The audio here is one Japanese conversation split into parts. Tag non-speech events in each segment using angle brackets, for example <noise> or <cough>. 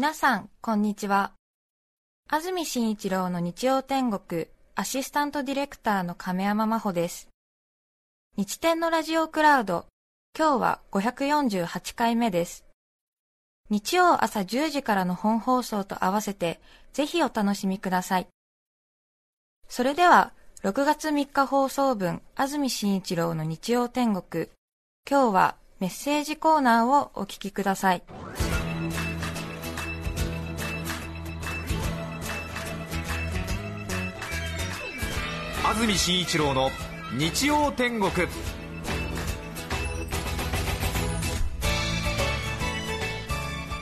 皆さん、こんにちは。安住紳一郎の日曜天国アシスタントディレクターの亀山真帆です。日天のラジオクラウド、今日は548回目です。日曜朝10時からの本放送と合わせて、ぜひお楽しみください。それでは、6月3日放送分、安住紳一郎の日曜天国、今日はメッセージコーナーをお聞きください。安住紳一郎の日曜天国。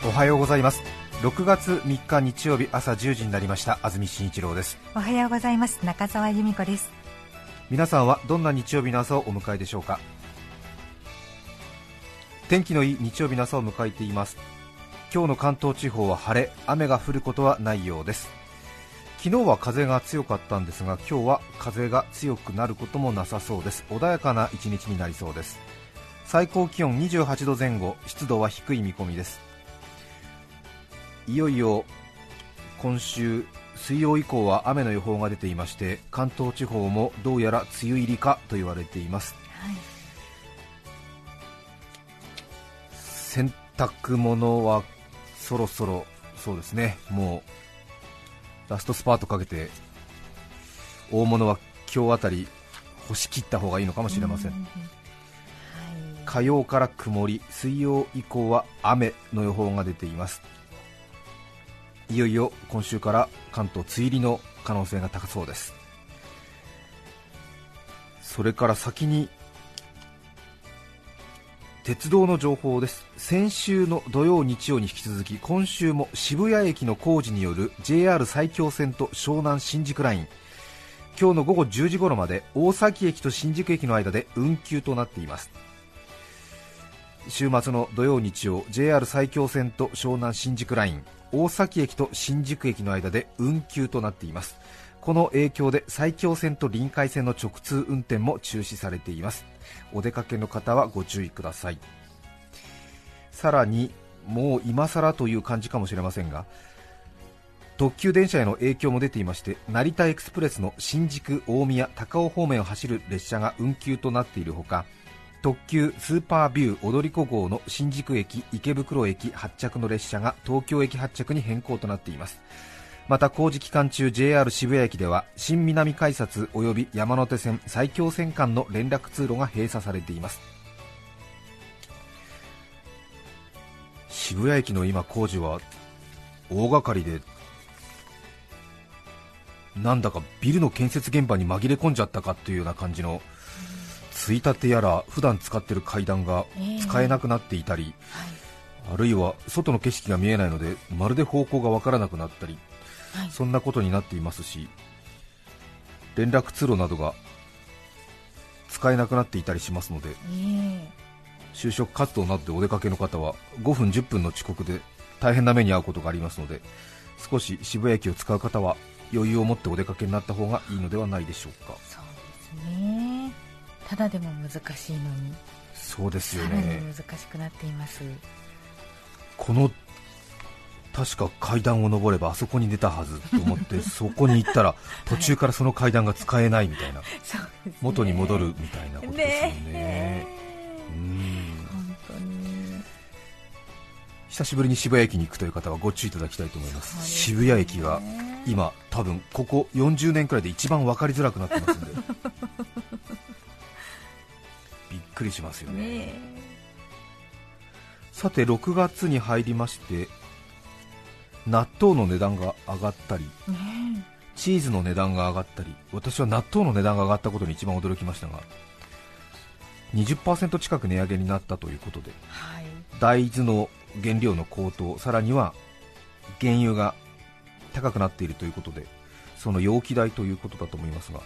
おはようございます。6月3日日曜日朝10時になりました。安住紳一郎です。おはようございます。中澤由美子です。皆さんはどんな日曜日の朝をお迎えでしょうか？天気のいい日曜日の朝を迎えています。今日の関東地方は晴れ雨が降ることはないようです昨日は風が強かったんですが今日は風が強くなることもなさそうです。穏やかな一日になりそうです。最高気温28度前後湿度は低い見込みです。いよいよ今週水曜以降は雨の予報が出ていまして関東地方もどうやら梅雨入りかと言われています、はい、洗濯物はそろそろそうですねもうラストスパートかけて大物は今日あたり干し切った方がいいのかもしれません、はい、火曜から曇り水曜以降は雨の予報が出ています。いよいよ今週から関東梅雨入りの可能性が高そうです。それから先に鉄道の情報です。先週の土曜日曜に引き続き今週も渋谷駅の工事による JR 埼京線と湘南新宿ライン。今日の午後10時頃まで大崎駅と新宿駅の間で運休となっています。週末の土曜日曜 JR 埼京線と湘南新宿ライン。大崎駅と新宿駅の間で運休となっています。この影響で埼京線と臨海線の直通運転も中止されています。お出かけの方はご注意ください。さらにもう今更という感じかもしれませんが特急電車への影響も出ていまして成田エクスプレスの新宿大宮高尾方面を走る列車が運休となっているほか特急スーパービュー踊り子号の新宿駅池袋駅発着の列車が東京駅発着に変更となっています。また工事期間中 JR 渋谷駅では新南改札及び山手線埼京線間の連絡通路が閉鎖されています。渋谷駅の今工事は大掛かりでなんだかビルの建設現場に紛れ込んじゃったかというような感じのついたてやら普段使っている階段が使えなくなっていたり、あるいは外の景色が見えないのでまるで方向がわからなくなったりそんなことになっていますし連絡通路などが使えなくなっていたりしますので、就職活動などでお出かけの方は5分、10分の遅刻で大変な目に遭うことがありますので少し渋谷駅を使う方は余裕を持ってお出かけになった方がいいのではないでしょうか。そうですね。ただでも難しいのに。そうですよね。難しくなっています。この確か階段を上ればあそこに出たはずと思ってそこに行ったら <laughs> 途中からその階段が使えないみたいな、はい元に戻るみたいなことですよね。ね久しぶりに渋谷駅に行くという方はご注意いただきたいと思います、すね、渋谷駅が今、多分ここ40年くらいで一番分かりづらくなってますんで。<laughs> びっくりしますよね、ね、さて6月に入りまして納豆の値段が上がったり、チーズの値段が上がったり私は納豆の値段が上がったことに一番驚きましたが20%近く値上げになったということで、はい、大豆の原料の高騰さらには原油が高くなっているということでその容器代ということだと思いますが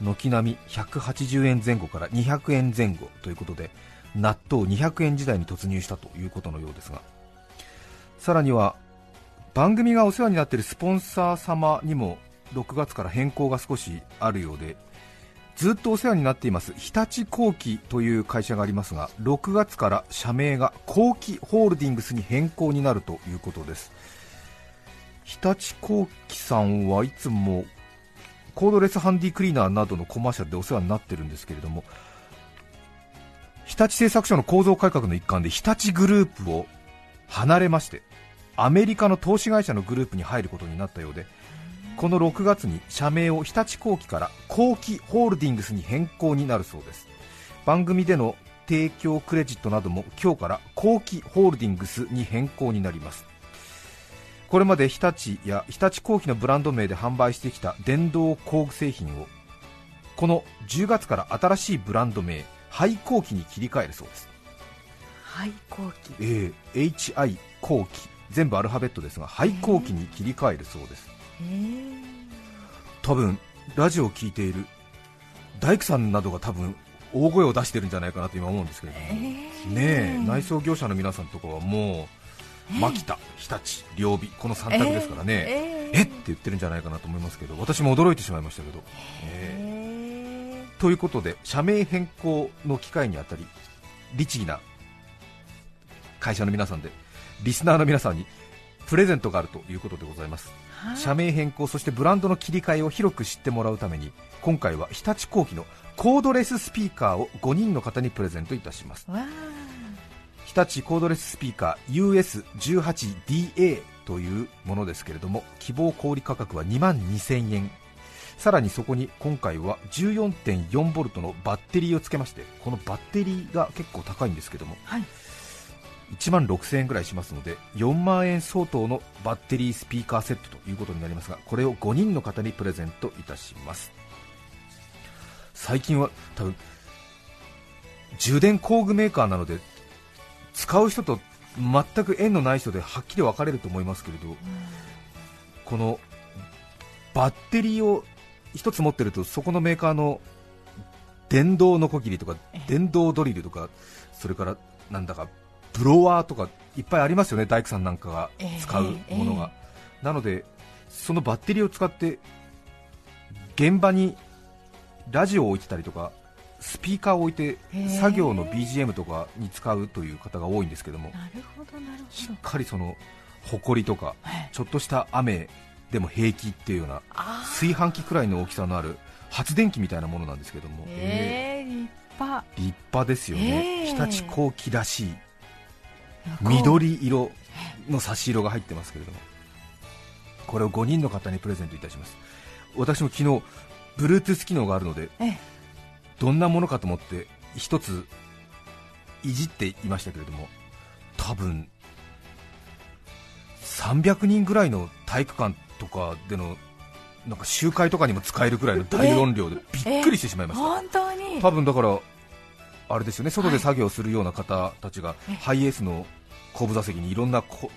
軒並み180円前後から200円前後ということで納豆200円時代に突入したということのようですがさらには番組がお世話になっているスポンサー様にも6月から変更が少しあるようでずっとお世話になっています日立工機という会社がありますが6月から社名が工機ホールディングスに変更になるということです。日立工機さんはいつもコードレスハンディクリーナーなどのコマーシャルでお世話になってるんですけれども日立製作所の構造改革の一環で日立グループを離れましてアメリカの投資会社のグループに入ることになったようでこの6月に社名を日立工機から工機ホールディングスに変更になるそうです。番組での提供クレジットなども今日から工機ホールディングスに変更になります。これまで日立や日立工機のブランド名で販売してきた電動工具製品をこの10月から新しいブランド名廃工機に切り替えるそうです。廃工機えー HI 工機全部アルファベットですが廃工機に切り替えるそうです。多分ラジオを聞いている大工さんなどが多分大声を出してるんじゃないかなと今思うんですけれども、ねえ内装業者の皆さんとかはもう牧田、日立、両備この3択ですからね、ええって言ってるんじゃないかなと思いますけど私も驚いてしまいましたけど、えー。ということで社名変更の機会にあたり律儀な会社の皆さんでリスナーの皆さんにプレゼントがあるということでございます。社名変更そしてブランドの切り替えを広く知ってもらうために今回は日立工機のコードレススピーカーを5人の方にプレゼントいたします。わ日立コードレススピーカー US18DA というものですけれども希望小売価格は2万2000円。さらにそこに今回は 14.4V のバッテリーをつけましてこのバッテリーが結構高いんですけどもはい1万6000円ぐらいしますので4万円相当のバッテリースピーカーセットということになりますがこれを5人の方にプレゼントいたします。最近は多分充電工具メーカーなので使う人と全く縁のない人ではっきり分かれると思いますけれどこのバッテリーを一つ持ってるとそこのメーカーの電動ノコギリとかええ。電動ドリルとかそれからなんだかブロワーとかいっぱいありますよね大工さんなんかが使うものが、なのでそのバッテリーを使って現場にラジオを置いてたりとかスピーカーを置いて作業の BGM とかに使うという方が多いんですけどもなるほどなるしっかりその埃とかはいちょっとした雨でも平気っていうようなあ炊飯器くらいの大きさのある発電機みたいなものなんですけども、ーえー、立派ですよね、ええ。日立工機らしい緑色の差し色が入ってますけれども。これを5人の方にプレゼントいたします。私も昨日 Bluetooth 機能があるのでええ。どんなものかと思って一ついじっていましたけれども多分300人ぐらいの体育館とかでのなんか集会とかにも使えるぐらいの大音量でびっくりしてしまいました。本当に。多分だからあれですよね。外で作業するような方たちが、え。ハイエースの後部座席にいろんなこ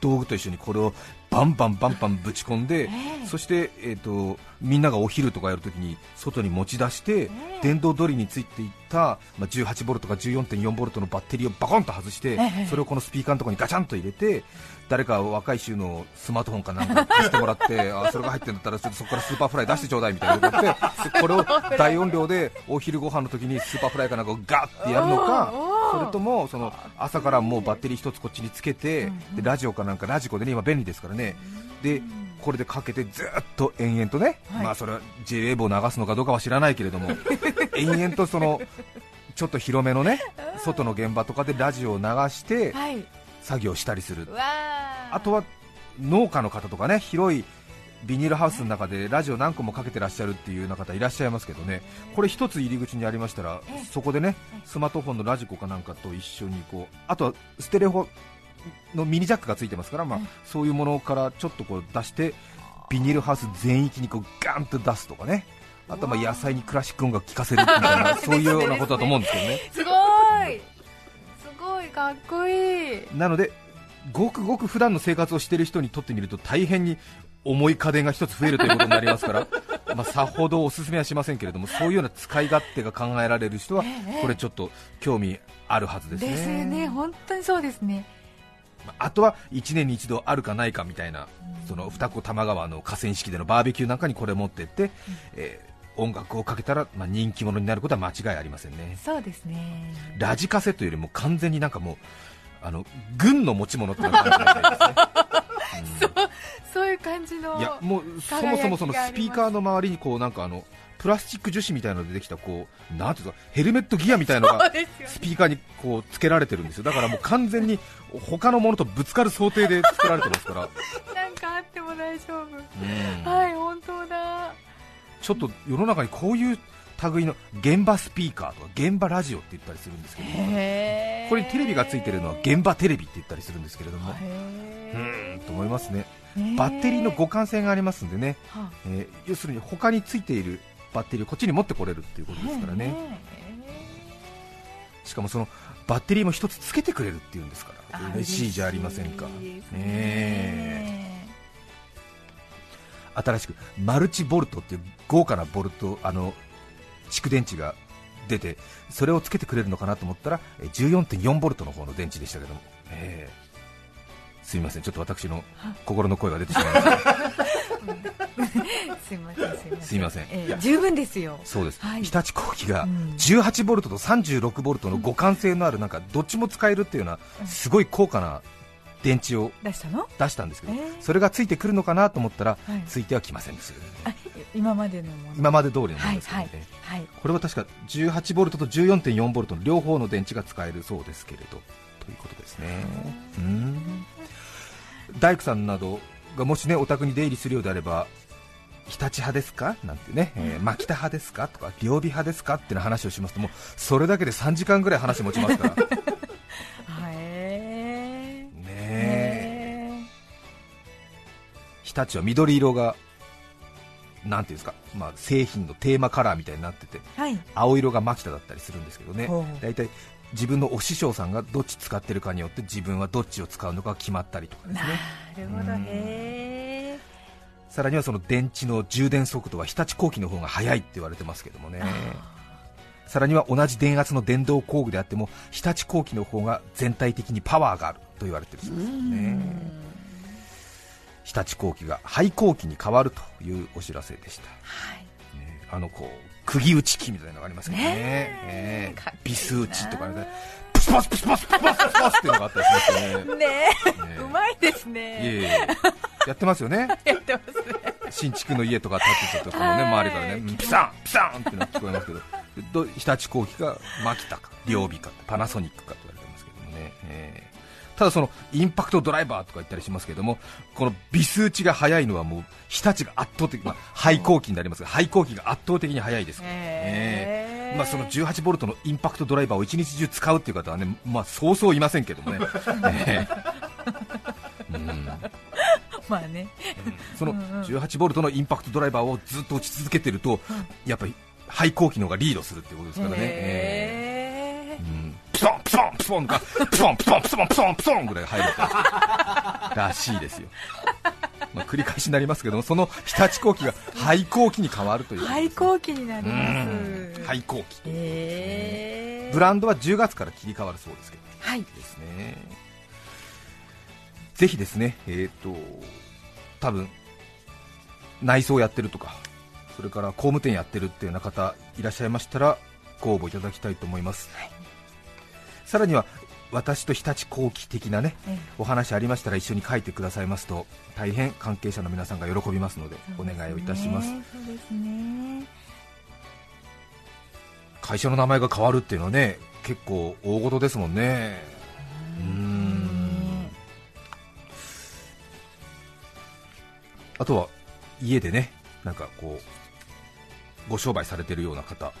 道具と一緒にこれをバンバンバンバンぶち込んで、ええ。そして、えー、とみんながお昼とかやるときに外に持ち出して、ええ。電動ドリについていった、まあ、18ボルトか14.4ボルトのバッテリーをバコンと外して、ええそれをこのスピーカーのところにガチャンと入れて誰か若い衆のスマートフォンかなんか貸してもらって <laughs> あそれが入ってるんだったらそこから Superfly 出してちょうだいみたいなことで <laughs> これを大音量でお昼ご飯の時に Superfly かなんかをガッてやるのかそれともその朝からもうバッテリー一つこっちにつけてでラジオかなんかラジコでね今便利ですからね。でこれでかけてずっと延々とね、はい。まあそれは J ウェーブを流すのかどうかは知らないけれども <laughs> 延々とそのちょっと広めのね外の現場とかでラジオを流してはい。作業したりする。わああとは農家の方とかね広いビニールハウスの中でラジオ何個もかけてらっしゃるっていうような方いらっしゃいますけどねこれ一つ入り口にありましたらええ。そこでねスマートフォンのラジコかなんかと一緒にこうあとはステレオのミニジャックがついてますから、まあええ、そういうものからちょっとこう出してビニールハウス全域にこうガンと出すとかね。あとはまあ野菜にクラシック音楽聴かせるみたいな <laughs> そういうようなことだと思うんですけどね。すごい。すごいかっこいい。なのでごくごく普段の生活をしている人にとってみると大変に重い家電が一つ増えるということになりますから <laughs> まあさほどおすすめはしませんけれどもそういうような使い勝手が考えられる人はええ。これちょっと興味あるはずですね。ですね。本当にそうですね。まああとは1年に一度あるかないかみたいなその二子玉川の河川敷でのバーベキューなんかにこれ持ってって、えー音楽をかけたら、まあ、人気者になることは間違いありませんね。そうですね。ラジカセというよりも完全になんかもうあの軍の持ち物って感じですね、<laughs> うんそういうる感じのいやもうそもそもそのスピーカーの周りにこうなんかあのプラスチック樹脂みたいなのでできたこうなんていうかヘルメットギアみたいなのがスピーカーにこうつけられてるんですよ。だからもう完全に他のものとぶつかる想定で作られてますから。<laughs> なんかあっても大丈夫。うん。はい本当だ。ちょっと世の中にこういう類の現場スピーカーとか現場ラジオって言ったりするんですけどこれにテレビがついてるのは現場テレビって言ったりするんですけれどもうんと思いますねーバッテリーの互換性がありますんでね、はえー要するに他についているバッテリーをこっちに持ってこれるっていうことですからね、しかもそのバッテリーも一つつけてくれるっていうんですから。あ嬉しいじゃありませんか。嬉しいですね。ね新しくマルチボルトっていう豪華なボルトあの蓄電池が出てそれをつけてくれるのかなと思ったらえー14.4ボルトの方の電池でしたけども、えーすみません。ちょっと私の心の声が出てしまいました <laughs> <laughs> すいませんすいません。すいません。えー十分ですよ。そうです、はい。日立工機がうん。18ボルトと36ボルトの互換性のあるなんかどっちも使えるっていうようなすごい高価な電池を出したの？出したんですけど、えーそれがついてくるのかなと思ったら、はい。ついてはきませんでしたあ今までのもの？今まで通りのものはいですけどね、はいはいこれは確か18ボルトと14.4ボルトの両方の電池が使えるそうですけれどということですね。うん。大工さんなどがもしねお宅に出入りするようであれば日立派ですか？なんてね、えー、牧田派ですか？とか両備派ですか？っていう話をしますともうそれだけで3時間ぐらい話持ちますから。<laughs> ね日立は緑色がなんていうんですか、まあ、製品のテーマカラーみたいになっててーはい。青色が牧田だったりするんですけどね。大体自分のお師匠さんがどっち使ってるかによって自分はどっちを使うのか決まったりとかですなねるほど。うんへさらにはその電池の充電速度は日立工機の方が速いって言われてますけどもね。さらには同じ電圧の電動工具であっても日立工機の方が全体的にパワーがあると言われてるそうですね。日立工機が廃工機に変わるというお知らせでした。はい。ねあのこう釘打ち機みたいなのがありますよね。ねえ。かっこいいなビス打ちとかねプスパスプスパスプスパスプスパスっていうのがあったりしますよね。<laughs> ねねえ。うまいですいえねいえやってますよね。<laughs> やってますね。新築の家とか建てたとかもねはい。周りからねうんピサンピサンってのが聞こえますけど。ど日立工機か牧田かリョービかパナソニックかと言われてますけどもね、えー。ただそのインパクトドライバーとか言ったりしますけどもこのビス打ちが速いのはもう日立が圧倒的、まあ、ハイコーキになりますがハイコーキが圧倒的に速いですから、へー。まあ、その18ボルトのインパクトドライバーを一日中使うっていう方はね、まあ、そうそういませんけどもね、<laughs> えー。うん <laughs> まあね。そのうんうん。18ボルトのインパクトドライバーをずっと打ち続けてると、やっぱり廃工機の方がリードするっていうことですからね、えへー。うん。プソンプソンプソンがプソンプソンプソンプソンプソンぐらい入るらしいですよ、<laughs> まあ、繰り返しになりますけどもその日立工機が廃工機に変わるという廃校期になりうます。ん。廃工機へー。ブランドは10月から切り替わるそうですけどはい。ですねぜひですねえっ、と多分内装やってるとかそれから工務店やってるっていうような方いらっしゃいましたらご応募いただきたいと思います、さらには私と日立工機的なねええ。お話ありましたら一緒に書いてくださいますと大変関係者の皆さんが喜びますのでお願いをいたします。そうですね。会社の名前が変わるっていうのはね結構大事ですもんね。うーんあとは家でねなんかこうご商売されてるような方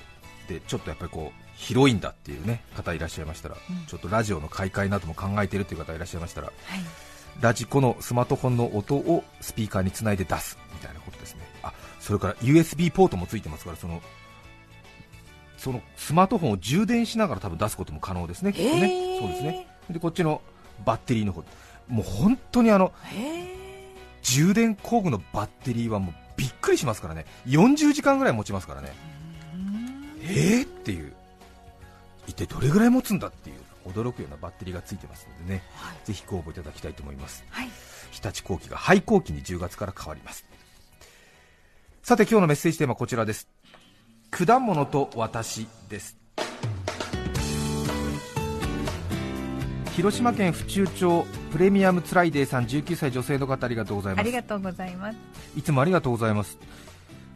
でちょっとやっぱりこう広いんだっていうね方いらっしゃいましたら、うん。ちょっとラジオの買い替えなども考えているという方いらっしゃいましたらはい。ラジコのスマートフォンの音をスピーカーにつないで出すみたいなことですね。あそれから USB ポートもついてますからそのそのスマートフォンを充電しながら多分出すことも可能ですねきっとへねー。そうですね。でこっちのバッテリーの方。もう本当にあの充電工具のバッテリーはもうびっくりしますからね。40時間ぐらい持ちますからね。えーっていう。一体どれぐらい持つんだっていう驚くようなバッテリーがついてますのでね、ぜひご応募いただきたいと思います。はい。日立工機が廃工機に10月から変わります。さて今日のメッセージテーマはこちらです。果物と私です広島県府中町プレミアムツライデーさん19歳女性の方ありがとうございます。ありがとうございます。いつもありがとうございます。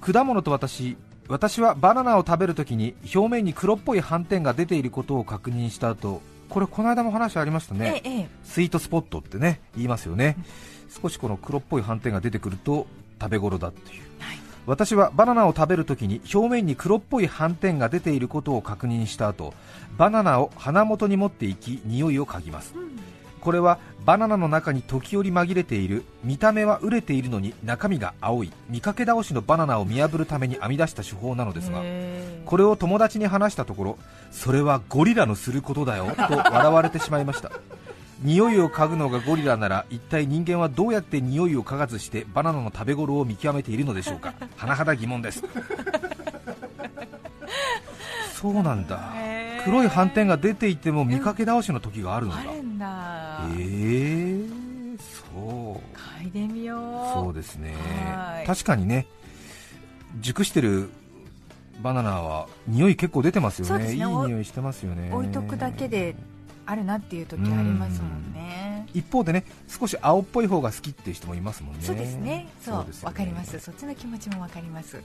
果物と私私はバナナを食べるときに表面に黒っぽい斑点が出ていることを確認した後これこの間も話ありましたね、えええ。スイートスポットってね言いますよね。少しこの黒っぽい斑点が出てくると食べ頃だっていう。はい私はバナナを食べるときに表面に黒っぽい斑点が出ていることを確認した後バナナを鼻元に持っていき匂いを嗅ぎます。これはバナナの中に時折紛れている見た目は熟れているのに中身が青い見かけ倒しのバナナを見破るために編み出した手法なのですがこれを友達に話したところそれはゴリラのすることだよと笑われてしまいました匂いを嗅ぐのがゴリラなら一体人間はどうやって匂いを嗅がずしてバナナの食べ頃を見極めているのでしょうか？<laughs> 甚だ疑問です。<laughs> そうなんだ。黒い斑点が出ていても見かけ倒しの時があるのだあるんだ。えー、そう。嗅いでみよう。そうですね。はい。確かにね熟してるバナナは匂い結構出てますよね。いいそうですね。お匂いしてますよね。置いとくだけであるなっていう時ありますもんね。一方でね少し青っぽい方が好きっていう人もいますもんね。そうですね。そうですよね。わかります。そっちの気持ちもわかります。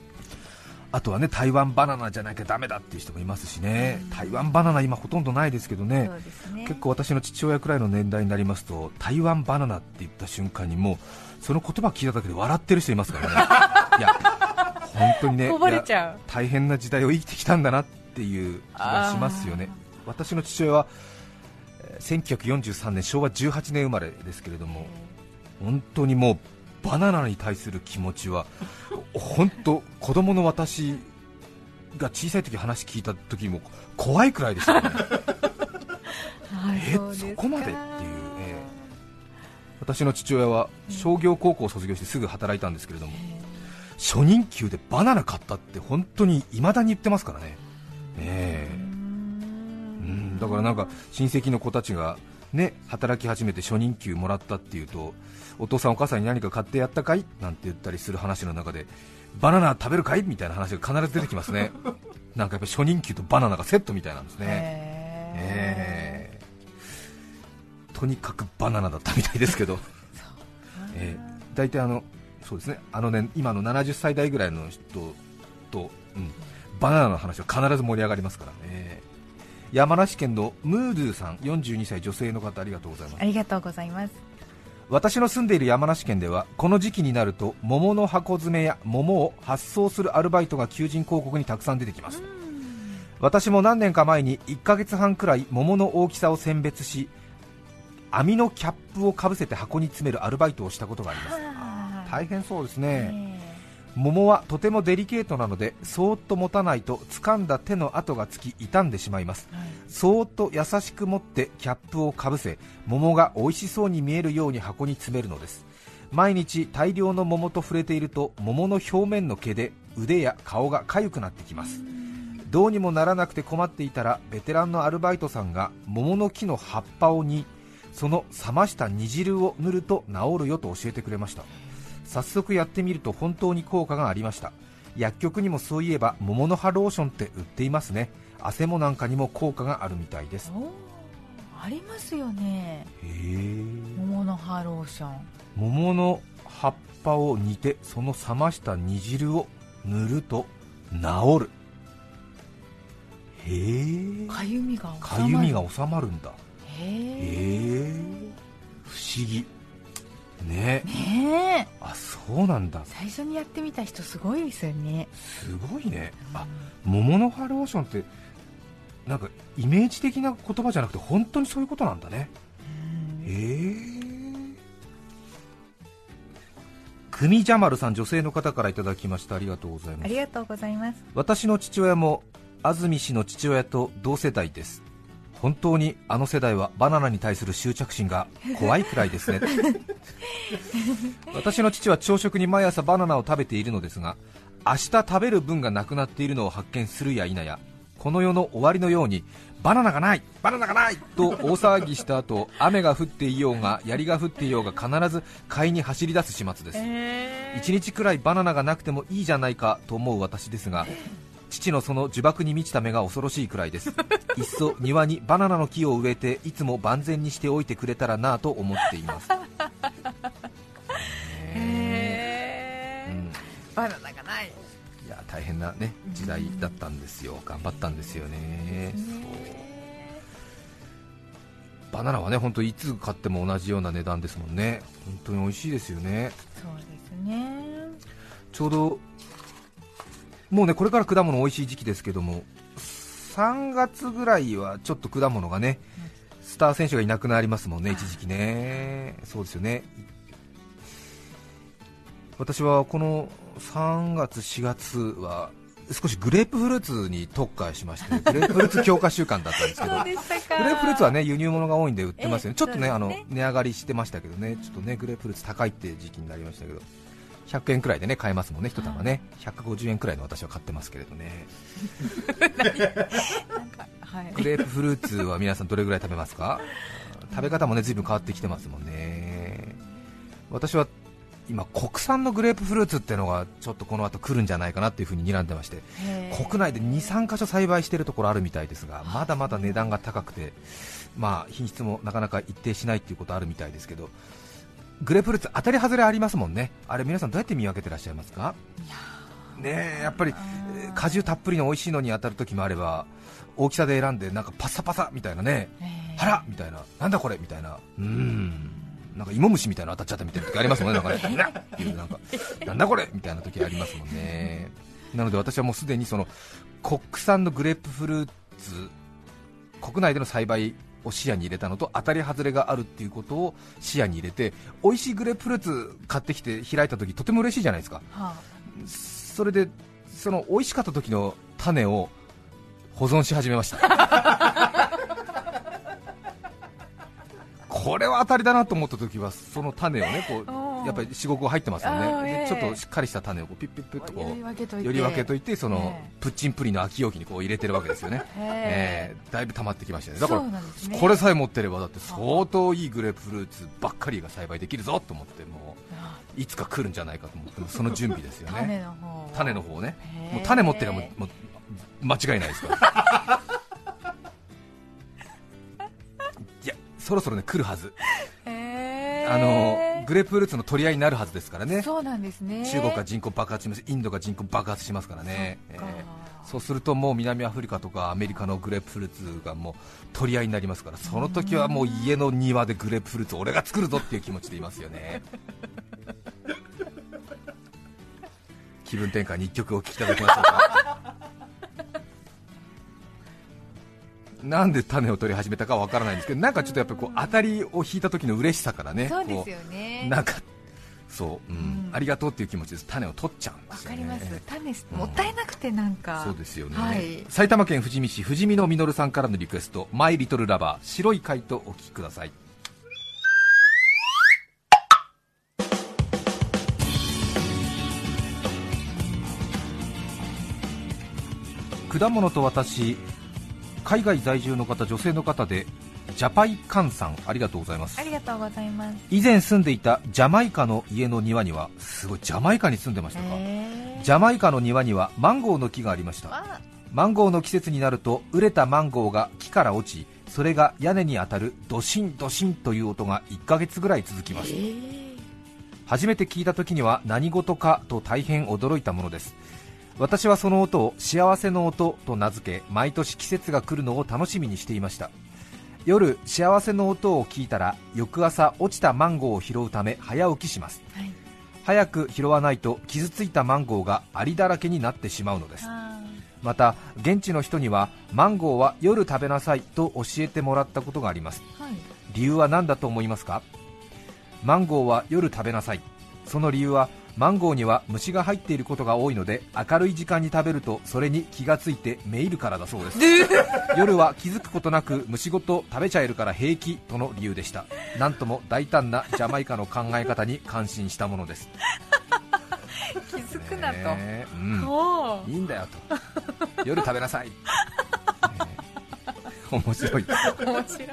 あとはね台湾バナナじゃなきゃダメだっていう人もいますしね。うん。台湾バナナ今ほとんどないですけどね。ね。結構私の父親くらいの年代になりますと台湾バナナって言った瞬間にもうその言葉聞いただけで笑ってる人いますからね。<laughs> いや本当にね大変な時代を生きてきたんだなっていう気がしますよね。私の父親はえー1943年昭和18年生まれですけれども本当にもうバナナに対する気持ちは本当子供の私が小さい時話聞いた時も怖いくらいでしたね。はいえそうですかそこまでっていうえ私の父親は商業高校を卒業してすぐ働いたんですけれども初任給でバナナ買ったって本当に未だに言ってますからね。ええ。うんだからなんか親戚の子たちがね働き始めて初任給もらったっていうとお父さんお母さんに何か買ってやったかい？なんて言ったりする話の中でバナナ食べるかい？みたいな話が必ず出てきますね。<laughs> なんかやっぱ初任給とバナナがセットみたいなんですね。へええとにかくバナナだったみたいですけど、<laughs> ええ大体あのそうですね。あのね今の70歳代ぐらいの人と、うん、バナナの話は必ず盛り上がりますからね山梨県のムードゥさん42歳女性の方ありがとうございます。ありがとうございます。私の住んでいる山梨県ではこの時期になると桃の箱詰めや桃を発送するアルバイトが求人広告にたくさん出てきます。私も何年か前に1ヶ月半くらい桃の大きさを選別し網のキャップをかぶせて箱に詰めるアルバイトをしたことがあります。はあ。大変そうですね。ね桃はとてもデリケートなのでそーっと持たないと掴んだ手の跡がつき傷んでしまいます。はい。そーっと優しく持ってキャップをかぶせ桃が美味しそうに見えるように箱に詰めるのです。毎日大量の桃と触れていると桃の表面の毛で腕や顔が痒くなってきます。どうにもならなくて困っていたらベテランのアルバイトさんが桃の木の葉っぱを煮その冷ました煮汁を塗ると治るよと教えてくれました早速やってみると本当に効果がありました。薬局にもそういえば桃の葉ローションって売っていますね。汗もなんかにも効果があるみたいです。ありますよね。桃の葉ローション。桃の葉っぱを煮てその冷ました煮汁を塗ると治る。へえかゆみがかゆみが収まるんだ。へえ不思議ね。ねえ。あそうなんだ。最初にやってみた人すごいですよね。すごいね。あ桃の葉ローションってなんかイメージ的な言葉じゃなくて本当にそういうことなんだね。うん。へえ。クミジャマルさん女性の方からいただきました。ありがとうございます。ありがとうございます。私の父親も安住氏の父親と同世代です本当にあの世代はバナナに対する執着心が怖いくらいですね。<laughs> 私の父は朝食に毎朝バナナを食べているのですが明日食べる分がなくなっているのを発見するや否やこの世の終わりのようにバナナがないバナナがないと大騒ぎした後雨が降っていようが槍が降っていようが必ず買いに走り出す始末です。え1日くらいバナナがなくてもいいじゃないかと思う私ですが父のその呪縛に満ちた目が恐ろしいくらいです。<laughs> いっそ庭にバナナの木を植えていつも万全にしておいてくれたらなぁと思っています。へー。うん。バナナがない。いや大変なね時代だったんですよ、頑張ったんですよね、バナナはね本当いつ買っても同じような値段ですもんね、本当に美味しいですよね、そうですね。ちょうどもうねこれから果物美味しい時期ですけども、3月ぐらいはちょっと果物がね、スター選手がいなくなりますもんね、一時期ね、そうですよね。私はこの3月、4月は少しグレープフルーツに特化しまして、<laughs> グレープフルーツ強化週間だったんですけど、グレープフルーツはね輸入物が多いんで売ってますよね、ええちょっとねあの値上がりしてましたけどね、ちょっとねグレープフルーツ高いって時期になりましたけど、100円くらいでね買えますもんね、一玉ね、150円くらいの私は買ってますけれどね、グレープフルーツは皆さんどれぐらい食べますか？食べ方もね随分変わってきてますもんね。私は今国産のグレープフルーツっていうのがちょっとこの後来るんじゃないかなっていうふうに睨んでまして国内で2、3箇所栽培してるところあるみたいですがまだまだ値段が高くてまあ品質もなかなか一定しないっていうことあるみたいですけどグレープフルーツ当たり外れありますもんね。あれ皆さんどうやって見分けてらっしゃいますか？ねえやっぱりえー果汁たっぷりの美味しいのに当たる時もあれば大きさで選んでなんかパサパサみたいなね。あらみたいな。なんだこれ？みたいな。うーん。なんか芋虫みたいなの当たっちゃったみたいな時ありますもんね。なんか <laughs> ねなんかなんだこれ？みたいな時ありますもんね。なので私はもうすでにその国産のグレープフルーツ国内での栽培を視野に入れたのと当たり外れがあるっていうことを視野に入れて美味しいグレープフルーツ買ってきて開いた時とても嬉しいじゃないですか。はそれでその美味しかった時の種を保存し始めました。<laughs> これは当たりだなと思った時はその種をねこうやっぱり45個入ってますよね、ちょっとしっかりした種をピッピッピッとこうて。より分けといてそのええ。プッチンプリンの空き容器にこう入れてるわけですよね、<laughs> へえ。えだいぶ溜まってきましたね。ーだからこれさえ持ってればだって相当いいグレープフルーツばっかりが栽培できるぞと思ってもあ。ういつか来るんじゃないかと思っても <laughs> その準備ですよね。種の方を。種の方をね。もう種持ってりゃもう間違いないですから。<laughs> いやそろそろね来るはずあのグレープフルーツの取り合いになるはずですからね。そうなんですね。中国が人口爆発します。インドが人口爆発しますからね。そえー。そうするともう南アフリカとかアメリカのグレープフルーツがもう取り合いになりますからその時はもう家の庭でグレープフルーツ俺が作るぞっていう気持ちでいますよね。<laughs> 気分転換に一曲お聴きいただきましょうかなんで種を取り始めたかわからないんですけどなんかちょっとやっぱりこう当たりを引いた時の嬉しさからねそうですこよね。うなんかそう、うん。うん。ありがとうっていう気持ちです。種を取っちゃうんでわすよね。かります。種うん。もったいなくてなんか。そうですよね、はい。埼玉県富士見市富士見の実さんからのリクエスト「マイ・リトル・ラバー白い貝」とお聞きください。果物と私海外在住の方女性の方でジャパイカンさんありがとうございます。ありがとうございます。以前住んでいたジャマイカの家の庭にはすごいジャマイカに住んでましたか？ジャマイカの庭にはマンゴーの木がありました。あ。マンゴーの季節になると熟れたマンゴーが木から落ちそれが屋根に当たるドシンドシンという音が1ヶ月ぐらい続きます。えー。初めて聞いた時には何事かと大変驚いたものです私はその音を幸せの音と名付け毎年季節が来るのを楽しみにしていました。夜幸せの音を聞いたら翌朝落ちたマンゴーを拾うため早起きします。はい。早く拾わないと傷ついたマンゴーがアリだらけになってしまうのです。あまた現地の人にはマンゴーは夜食べなさいと教えてもらったことがあります。ーはい。理由は何だと思いますか？マンゴーは夜食べなさい。その理由はマンゴーには虫が入っていることが多いので明るい時間に食べるとそれに気がついてめいるからだそうです。夜は気づくことなく虫ごと食べちゃえるから平気との理由でした。なんとも大胆なジャマイカの考え方に感心したものです。<laughs> 気づくなと、ねえうん。いいんだよと。夜食べなさい、面白い。<laughs> 面白い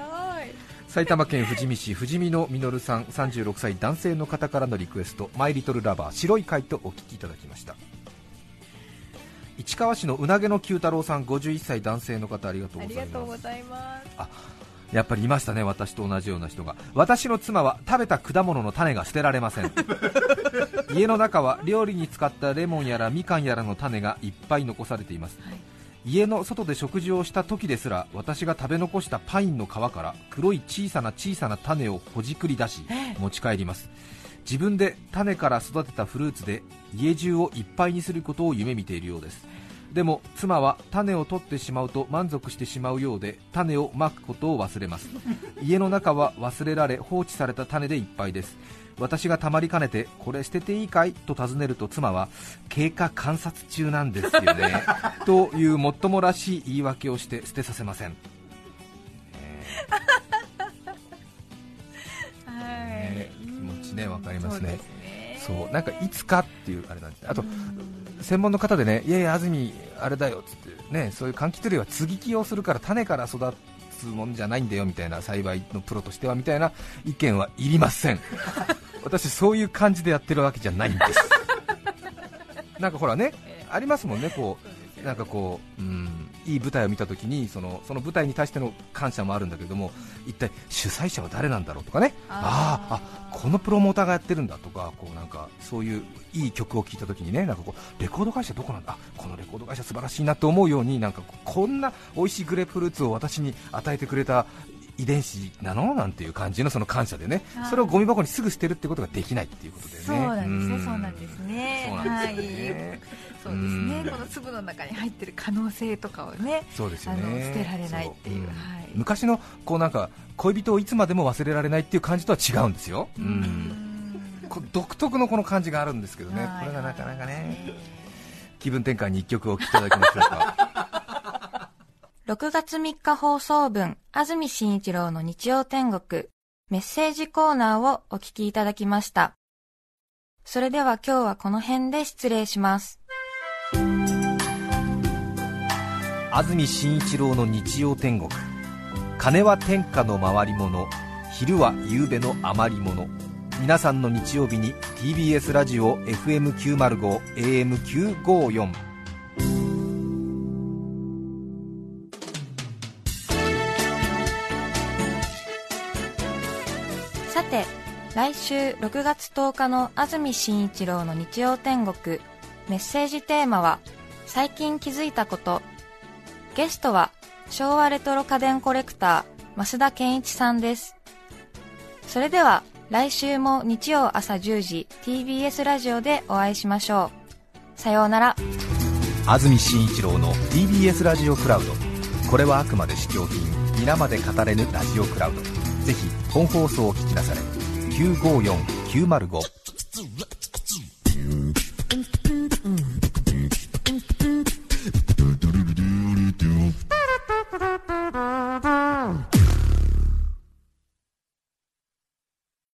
埼玉県富士見市富士見のみのるさん36歳男性の方からのリクエスト「マイ・リトル・ラバー白い貝」とお聞きいただきました。市川市のうなげの九太郎さん51歳男性の方ありがとうあございます。りがとうございます。やっぱりいましたね私と同じような人が。私の妻は食べた果物の種が捨てられません。<laughs> 家の中は料理に使ったレモンやらみかんやらの種がいっぱい残されています、はい家の外で食事をした時ですら私が食べ残したパインの皮から黒い小さな小さな種をほじくり出し持ち帰ります。自分で種から育てたフルーツで家中をいっぱいにすることを夢見ているようです。でも妻は種を取ってしまうと満足してしまうようで種をまくことを忘れます。家の中は忘れられ放置された種でいっぱいです私がたまりかねてこれ捨てていいかい？と尋ねると妻は経過観察中なんですよね。<laughs> というもっともらしい言い訳をして捨てさせません、はい気持ちねわかりますね。そうなんかいつかっていうあれなんです。あと専門の方でねいやいや安住あれだよっつってねそういう柑橘類は接ぎ木をするから種から育つもんじゃないんだよみたいな栽培のプロとしてはみたいな意見はいりません私そういう感じでやってるわけじゃないんです。<laughs> なんかほらねありますもんねこうなんかこう、うん、いい舞台を見たときにそのその舞台に対しての感謝もあるんだけども一体主催者は誰なんだろうとかね。あー。あこのプロモーターがやってるんだとかこうなんかそういういい曲を聴いたときにねなんかこうレコード会社どこなんだ？あこのレコード会社素晴らしいなと思うようになんかこんな美味しいグレープフルーツを私に与えてくれた遺伝子なの？なんていう感じのその感謝でね。それをゴミ箱にすぐ捨てるってことができないっていうことでね。そうなんですね、ん。そうなんですね。そうなんですよね。はい。そうですね。うん。この粒の中に入ってる可能性とかをね、そうですよね。捨てられないっていう。昔のこうなんか恋人をいつまでも忘れられないっていう感じとは違うんですよ、ううん。独特のこの感じがあるんですけどね、はい。これがなかなかね、え気分転換に一曲お聴きいただきましょうか6月3日放送分、安住紳一郎の日曜天国、メッセージコーナーをお聞きいただきました。それでは今日はこの辺で失礼します。安住紳一郎の日曜天国金は天下の回り物昼は夕べの余り物皆さんの日曜日に TBS ラジオ FM905AM954 さて、来週6月10日の安住紳一郎の日曜天国、メッセージテーマは、最近気づいたこと。ゲストは、昭和レトロ家電コレクター、増田健一さんです。それでは、来週も日曜朝10時、TBS ラジオでお会いしましょう。さようなら。安住紳一郎の TBS ラジオクラウドこれはあくまで試供品皆まで語れぬラジオクラウドぜひ本放送を聞きなされ954905う。